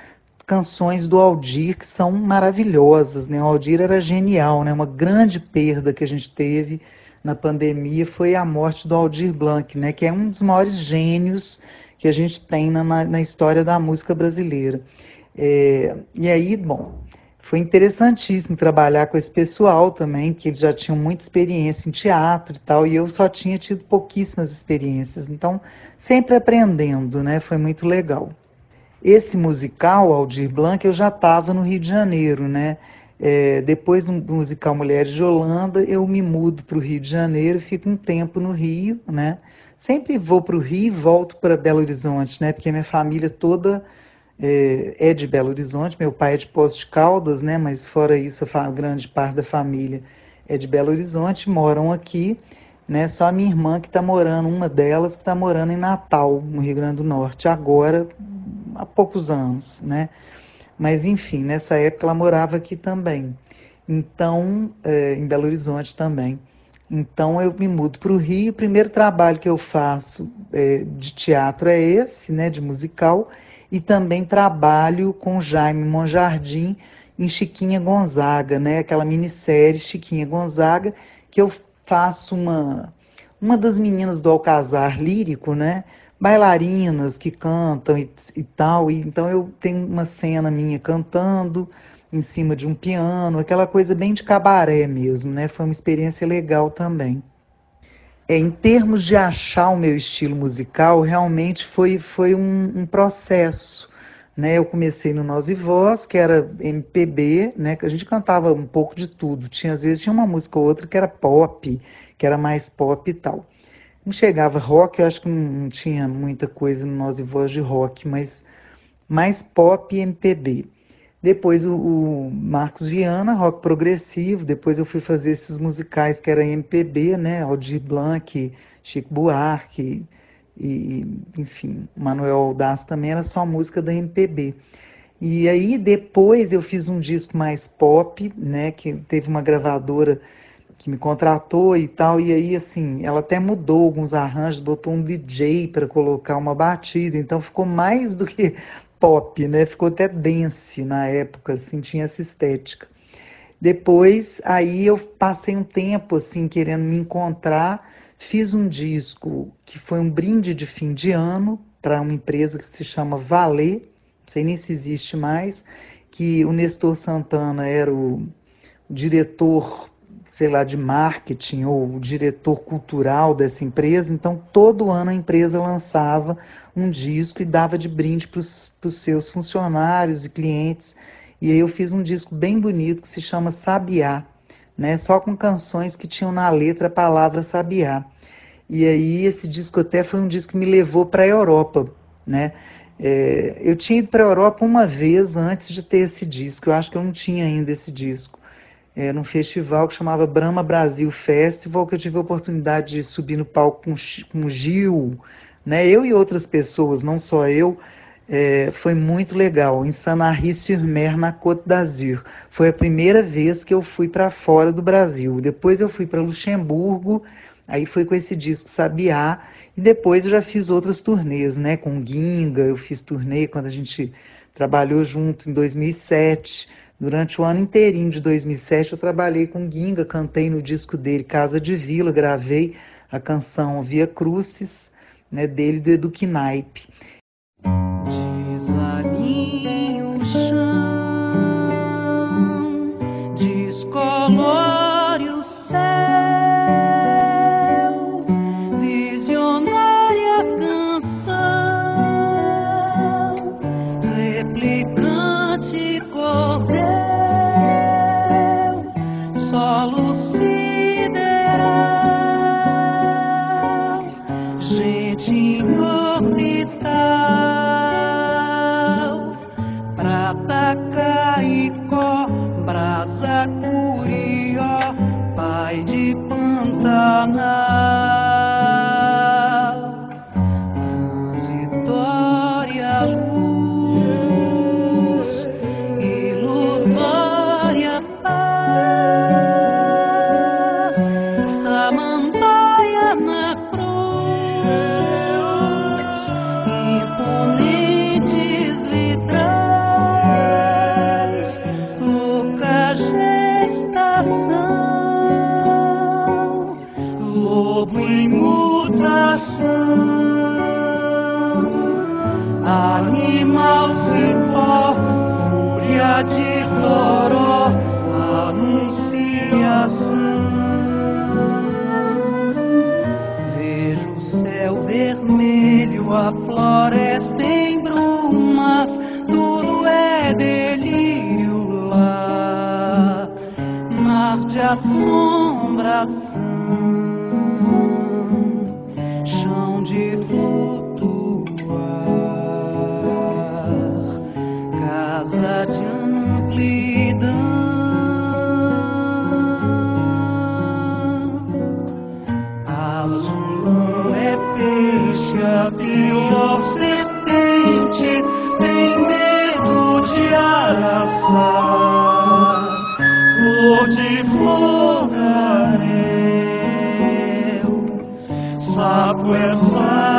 canções do Aldir que são maravilhosas, né? O Aldir era genial, né? Uma grande perda que a gente teve na pandemia foi a morte do Aldir Blanc, né? Que é um dos maiores gênios que a gente tem na, na história da música brasileira. É, e aí, bom, foi interessantíssimo trabalhar com esse pessoal também, que eles já tinham muita experiência em teatro e tal, e eu só tinha tido pouquíssimas experiências, então sempre aprendendo, né? Foi muito legal. Esse musical, Aldir Blanc, eu já estava no Rio de Janeiro, né? É, depois do musical Mulheres de Holanda, eu me mudo para o Rio de Janeiro, fico um tempo no Rio, né? Sempre vou para o Rio e volto para Belo Horizonte, né? Porque minha família toda é, é, de Belo Horizonte, meu pai é de Poços de Caldas, né? Mas fora isso, a grande parte da família é de Belo Horizonte, moram aqui, né? Só a minha irmã que está morando, uma delas que está morando em Natal, no Rio Grande do Norte, agora há poucos anos, né? Mas enfim, nessa época ela morava aqui também. Então, é, em Belo Horizonte também. Então eu me mudo para o Rio. O primeiro trabalho que eu faço é, de teatro é esse, né, de musical, e também trabalho com Jaime Monjardim em Chiquinha Gonzaga, né, aquela minissérie Chiquinha Gonzaga, que eu faço uma uma das meninas do Alcazar lírico, né, bailarinas que cantam e, e tal. E, então eu tenho uma cena minha cantando em cima de um piano, aquela coisa bem de cabaré mesmo, né? Foi uma experiência legal também. É, em termos de achar o meu estilo musical, realmente foi, foi um, um processo. Né? Eu comecei no Nós e Voz, que era MPB, né? que a gente cantava um pouco de tudo. Tinha, às vezes tinha uma música ou outra que era pop, que era mais pop e tal. Não chegava rock, eu acho que não tinha muita coisa no Nós e Voz de rock, mas mais pop e MPB. Depois o, o, Marcos Viana, rock progressivo. Depois eu fui fazer esses musicais que era MPB, né? Aldir Blanc, Chico Buarque, e, enfim, Manuel Aldaz também era só música da MPB. E aí depois eu fiz um disco mais pop, né? Que teve uma gravadora que me contratou e tal, e aí assim, ela até mudou alguns arranjos, botou um DJ para colocar uma batida, então ficou mais do que pop, né? Ficou até dance na época, assim, tinha essa estética. Depois, aí eu passei um tempo assim querendo me encontrar, fiz um disco que foi um brinde de fim de ano para uma empresa que se chama Valer, não sei nem se existe mais, que o Nestor Santana era o diretor sei lá, de marketing ou diretor cultural dessa empresa. Então, todo ano a empresa lançava um disco e dava de brinde para os seus funcionários e clientes. E aí eu fiz um disco bem bonito que se chama Sabiá, né? Só com canções que tinham na letra a palavra Sabiá. E aí esse disco até foi um disco que me levou para a Europa, né? É, eu tinha ido para a Europa uma vez antes de ter esse disco. Eu acho que eu não tinha ainda esse disco é, num festival que chamava Brahma Brasil Festival, que eu tive a oportunidade de subir no palco com, com Gil, né? eu e outras pessoas, não só eu, é, foi muito legal, em Sanary-sur-Mer, na Côte d'Azur. Foi a primeira vez que eu fui para fora do Brasil. Depois eu fui para Luxemburgo, aí foi com esse disco Sabiá, e depois eu já fiz outras turnês, né? Com Ginga, eu fiz turnê quando a gente trabalhou junto em 2007. Durante o ano inteirinho de 2007 eu trabalhei com Ginga, cantei no disco dele Casa de Vila, gravei a canção Via Crucis, né, dele do Edu Knaip. Sapo é sabia,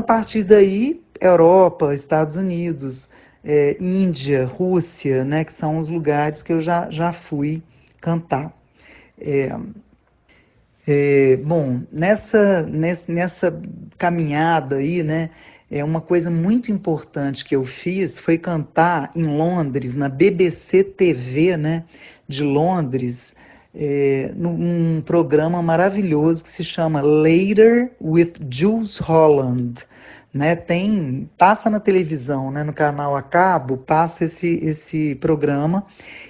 a partir daí, Europa, Estados Unidos, eh, Índia, Rússia, né, que são os lugares que eu já, já fui cantar. É, é, bom, nessa, ness- nessa caminhada aí, né, é uma coisa muito importante que eu fiz foi cantar em Londres, na BBC TV, né, de Londres, é, num programa maravilhoso que se chama Later with Jules Holland, né? Tem, passa na televisão, né, no canal a cabo, passa esse esse programa.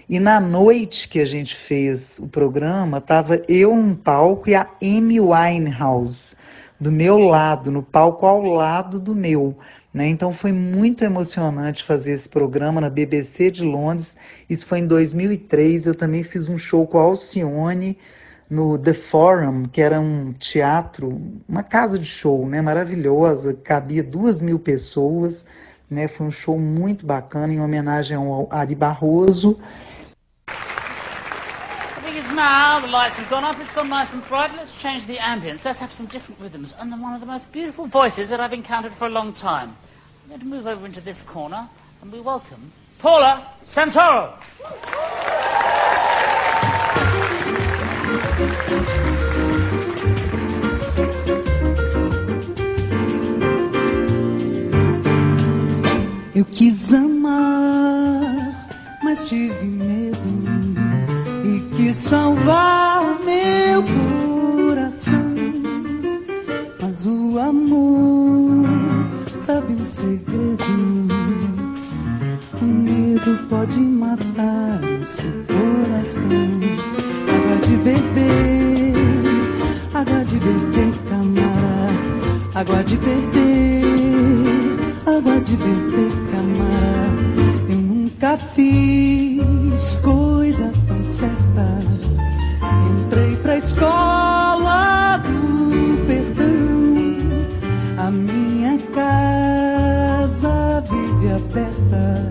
E na noite que a gente fez o programa, tava eu num palco e a Amy Winehouse do meu lado, no palco ao lado do meu. Né? Então foi muito emocionante fazer esse programa na BBC de Londres. Isso foi em 2003. Eu também fiz um show com a Alcione no The Forum, que era um teatro, uma casa de show, né? Maravilhosa, cabia duas mil pessoas. Né? Foi um show muito bacana em homenagem ao Ari Barroso. Now, the lights have gone up, it's gone nice and bright. Let's change the ambience. Let's have some different rhythms. And then one of the most beautiful voices that I've encountered for a long time. I'm going to move over into this corner and we welcome Paula Santoro. Eu quis amar, mas tive medo de salvar meu coração. Mas o amor sabe o segredo. O medo pode matar o seu coração. Água de beber, água de beber, camarada. Água de beber, água de beber, camarada. Eu nunca fiz coisa Entrei pra escola do perdão. A minha casa vive aberta.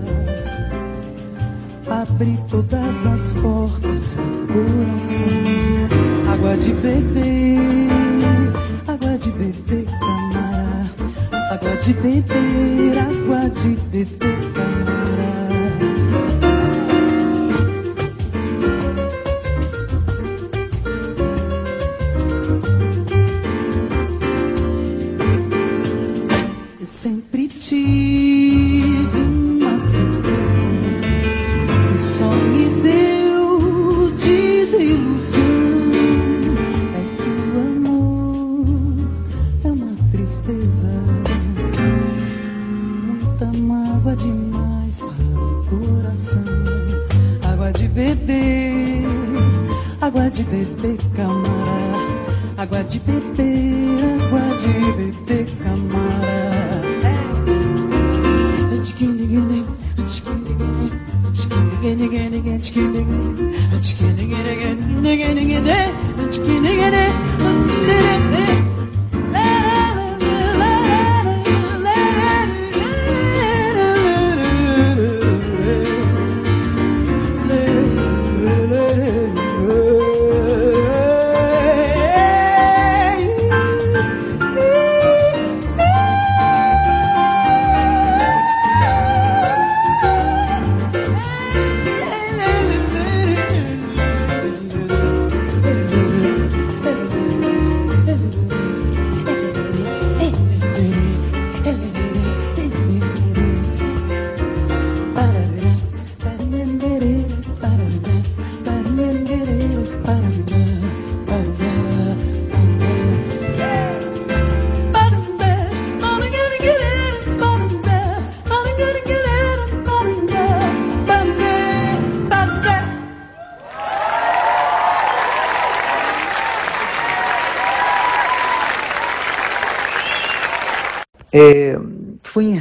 Abri todas as portas do coração. Água de beber, água de beber, camarada. Água de beber, água de beber,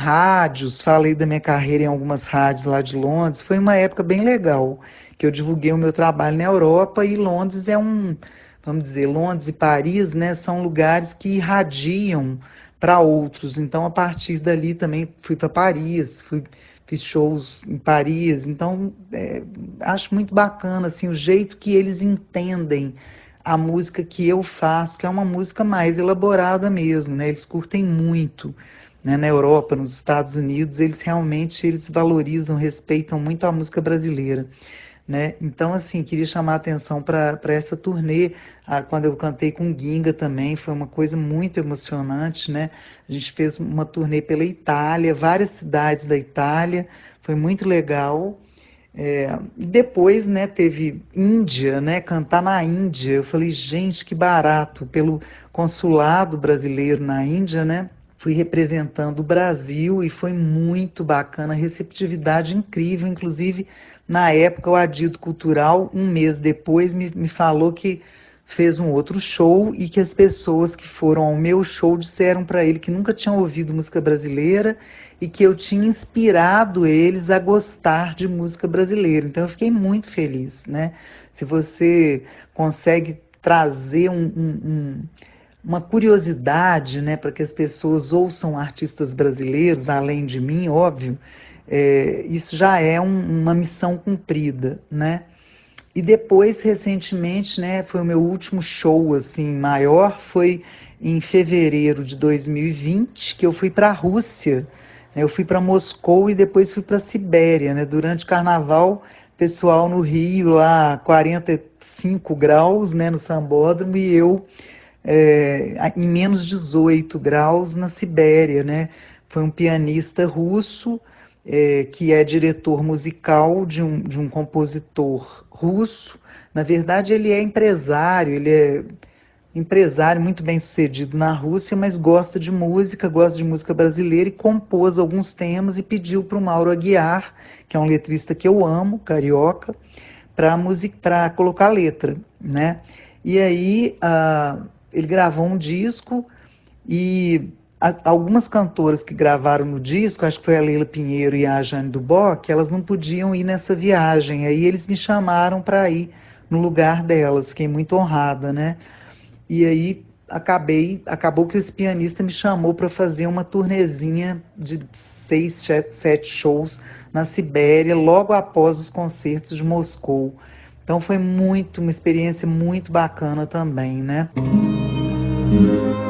rádios, falei da minha carreira em algumas rádios lá de Londres. Foi uma época bem legal, que eu divulguei o meu trabalho na Europa e Londres é um, vamos dizer, Londres e Paris, né, são lugares que irradiam para outros. Então, a partir dali também fui para Paris, fui, fiz shows em Paris. Então, é, acho muito bacana assim o jeito que eles entendem a música que eu faço, que é uma música mais elaborada mesmo, né? Eles curtem muito, né? Na Europa, nos Estados Unidos, eles realmente eles valorizam, respeitam muito a música brasileira, né? Então, assim, queria chamar a atenção para essa turnê, quando eu cantei com Ginga também, foi uma coisa muito emocionante, né? A gente fez uma turnê pela Itália, várias cidades da Itália, foi muito legal. É, depois, né, teve Índia, né, cantar na Índia. Eu falei, gente, que barato, pelo consulado brasileiro na Índia, né? Fui representando o Brasil e foi muito bacana, receptividade incrível. Inclusive, na época, o Adido Cultural, um mês depois, me, me falou que fez um outro show e que as pessoas que foram ao meu show disseram para ele que nunca tinham ouvido música brasileira e que eu tinha inspirado eles a gostar de música brasileira. Então eu fiquei muito feliz, né? Se você consegue trazer um, um, um, uma curiosidade, né, para que as pessoas ouçam artistas brasileiros, além de mim, óbvio, é, isso já é uma missão cumprida, né? E depois, recentemente, né, foi o meu último show assim maior, foi em fevereiro de 2020, que eu fui para a Rússia. Né, eu fui para Moscou e depois fui para a Sibéria, né? Durante o carnaval, pessoal no Rio lá 45 graus, né, no Sambódromo e eu é, em menos 18 graus na Sibéria, né? Foi um pianista russo é, que é diretor musical de um, de um compositor russo. Na verdade, ele é empresário, ele é empresário muito bem sucedido na Rússia, mas gosta de música, gosta de música brasileira e compôs alguns temas e pediu para o Mauro Aguiar, que é um letrista que eu amo, carioca, para colocar letra, né? E aí uh, ele gravou um disco E algumas cantoras que gravaram no disco, acho que foi a Leila Pinheiro e a Jane Duboc, elas não podiam ir nessa viagem. Aí eles me chamaram para ir no lugar delas. Fiquei muito honrada, né? E aí acabei, acabou que esse pianista me chamou para fazer uma turnezinha de seis, sete shows na Sibéria, logo após os concertos de Moscou. Então foi muito, uma experiência muito bacana também, né? Boa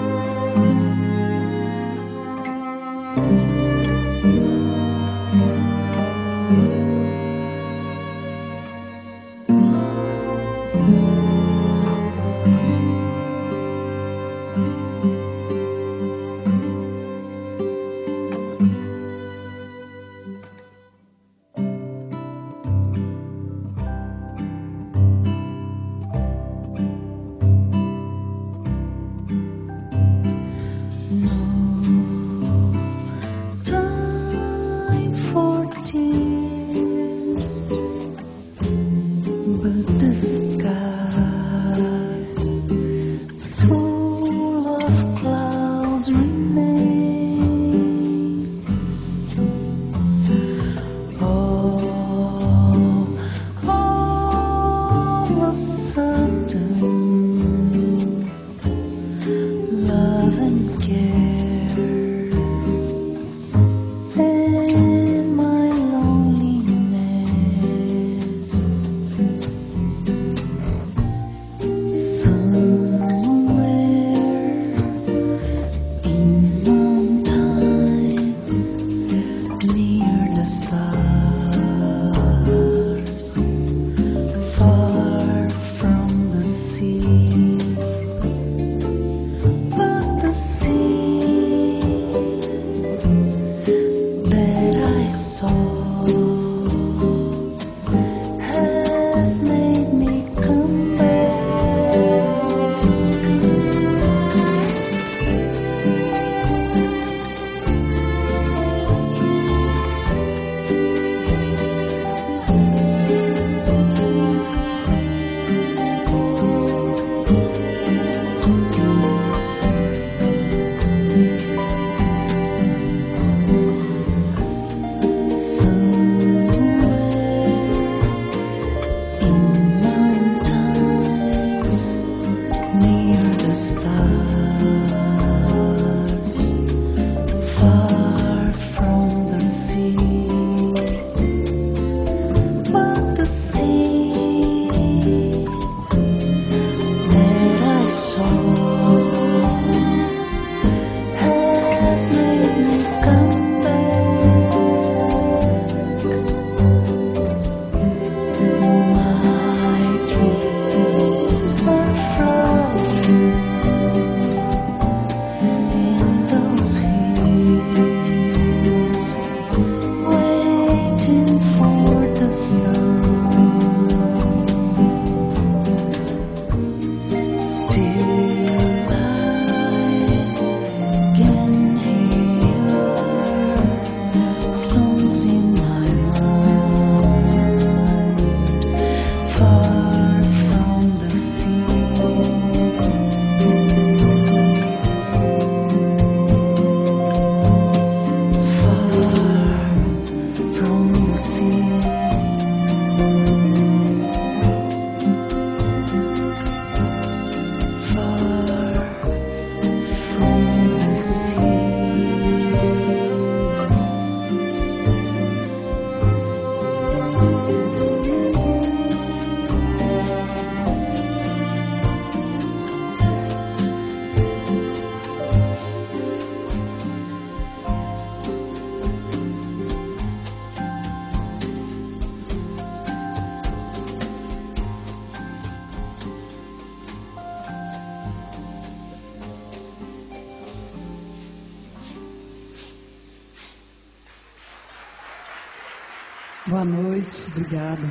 obrigada.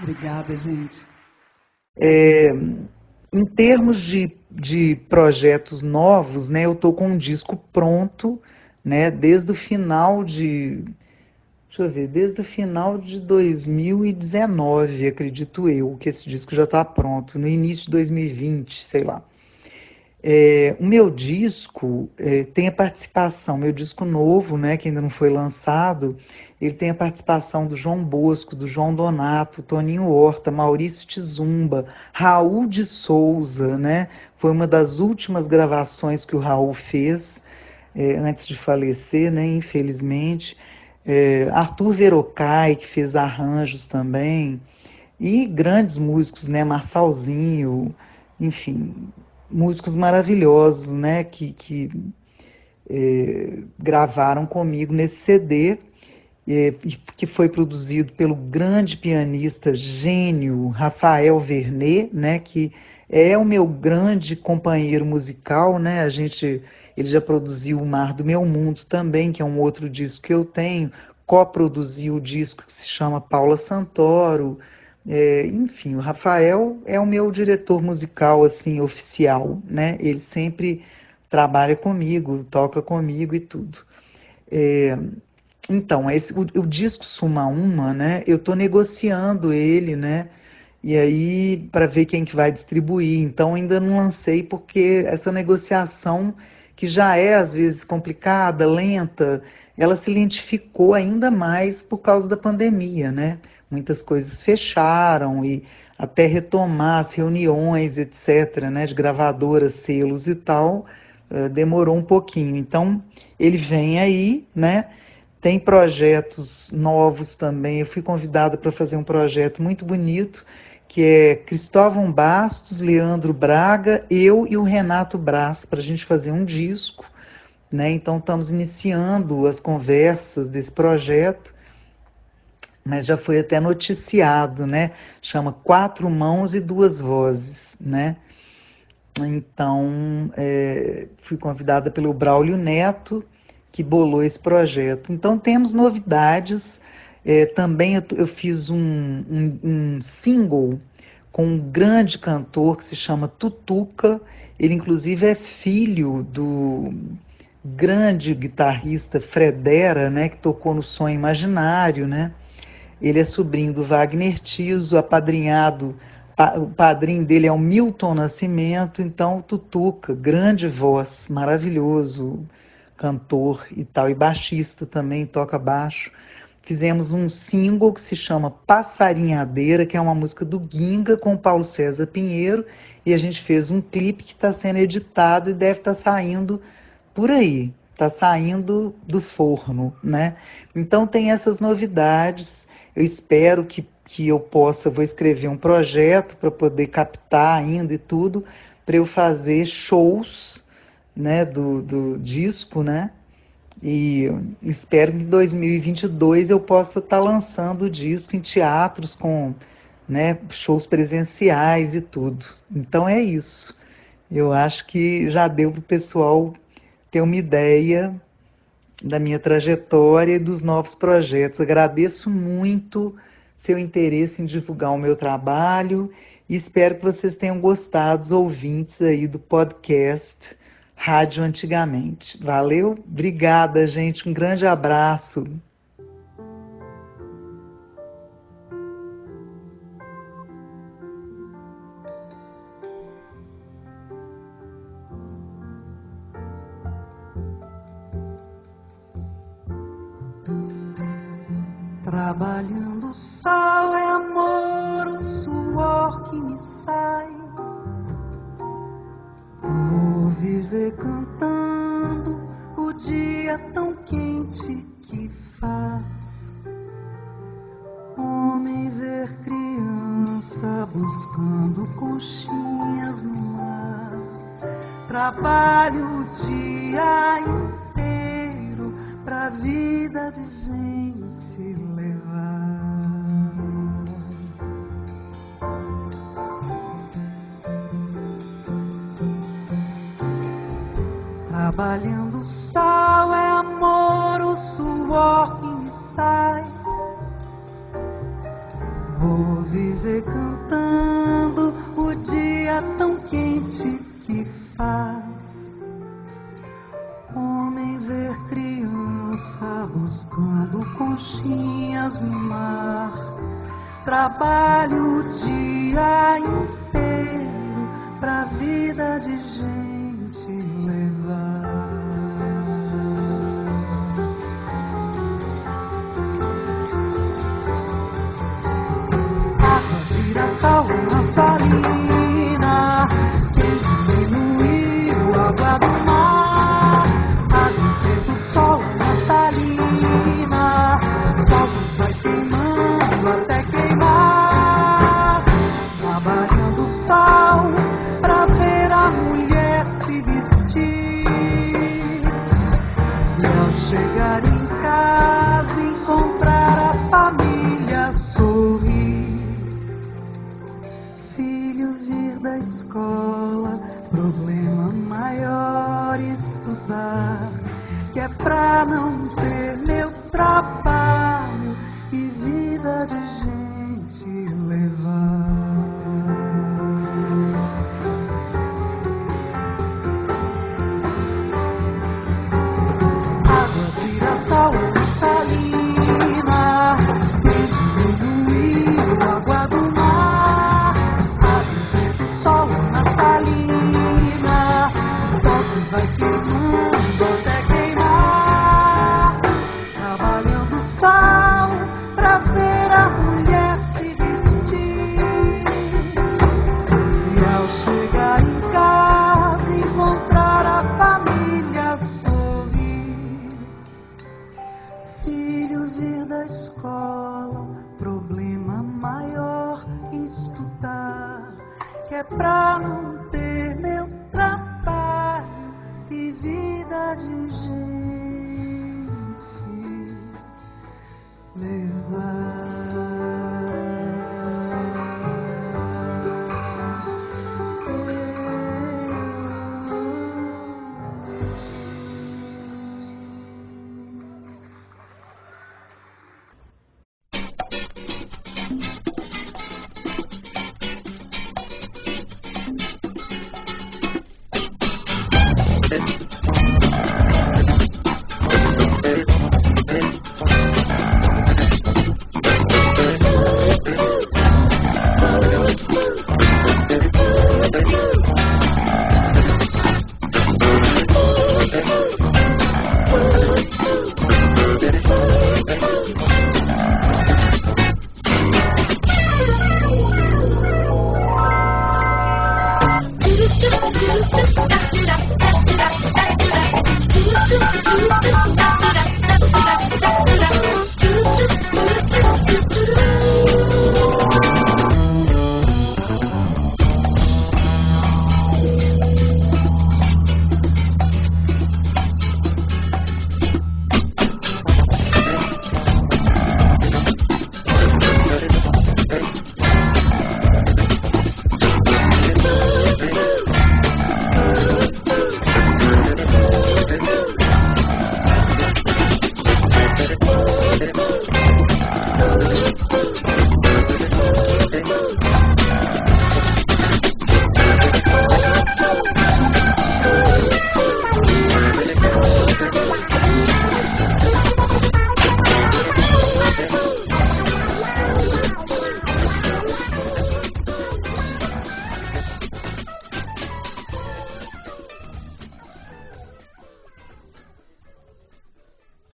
Obrigada, gente. É, em termos de, de projetos novos, né, eu estou com um disco pronto, né, desde o final de. Deixa eu ver, desde o final de 2019, acredito eu, que esse disco já está pronto, no início de 2020, sei lá. É, o meu disco é, tem a participação, meu disco novo, né, que ainda não foi lançado, ele tem a participação do João Bosco, do João Donato, Toninho Horta, Maurício Tizumba, Raul de Souza, né? Foi uma das últimas gravações que o Raul fez é, antes de falecer, né? Infelizmente. É, Arthur Verocai, que fez arranjos também, e grandes músicos, né? Marçalzinho, enfim, músicos maravilhosos, né? Que, que é, gravaram comigo nesse CD que foi produzido pelo grande pianista gênio Rafael Vernet, né, que é o meu grande companheiro musical, né? A gente, ele já produziu O Mar do Meu Mundo também, que é um outro disco que eu tenho, coproduziu o disco que se chama Paula Santoro. É, enfim, o Rafael é o meu diretor musical assim oficial, né? Ele sempre trabalha comigo, toca comigo e tudo. É, então, esse, o, o disco Suma Uma, né? Eu estou negociando ele, né? E aí, para ver quem que vai distribuir. Então, ainda não lancei, porque essa negociação, que já é às vezes complicada, lenta, ela se lentificou ainda mais por causa da pandemia, né? Muitas coisas fecharam e até retomar as reuniões, etc., né? De gravadoras, selos e tal, uh, demorou um pouquinho. Então, ele vem aí, né? Tem projetos novos também. Eu fui convidada para fazer um projeto muito bonito, que é Cristóvão Bastos, Leandro Braga, eu e o Renato Brás, para a gente fazer um disco. Né? Então, estamos iniciando as conversas desse projeto, mas já foi até noticiado, né? Chama Quatro Mãos e Duas Vozes, né? Então, é, fui convidada pelo Braulio Neto, que bolou esse projeto. Então temos novidades. É, também eu, eu fiz um, um, um, single com um grande cantor que se chama Tutuca. Ele inclusive é filho do grande guitarrista Fredera, né, que tocou no Sonho Imaginário, né? Ele é sobrinho do Wagner Tiso, apadrinhado, o padrinho dele é o Milton Nascimento, então Tutuca, grande voz, maravilhoso, cantor e tal, e baixista também, toca baixo. Fizemos um single que se chama Passarinhadeira, que é uma música do Ginga com Paulo César Pinheiro, e a gente fez um clipe que está sendo editado e deve estar tá saindo por aí, está saindo do forno, né? Então tem essas novidades. Eu espero que, que eu possa, vou escrever um projeto para poder captar ainda e tudo, para eu fazer shows né, do, do disco, né? E espero que em 2022 eu possa estar tá lançando o disco em teatros com né, shows presenciais e tudo. Então é isso. Eu acho que já deu para o pessoal ter uma ideia da minha trajetória e dos novos projetos. Agradeço muito seu interesse em divulgar o meu trabalho e espero que vocês tenham gostado, os ouvintes aí do podcast rádio antigamente. Valeu? Obrigada, gente. Um grande abraço.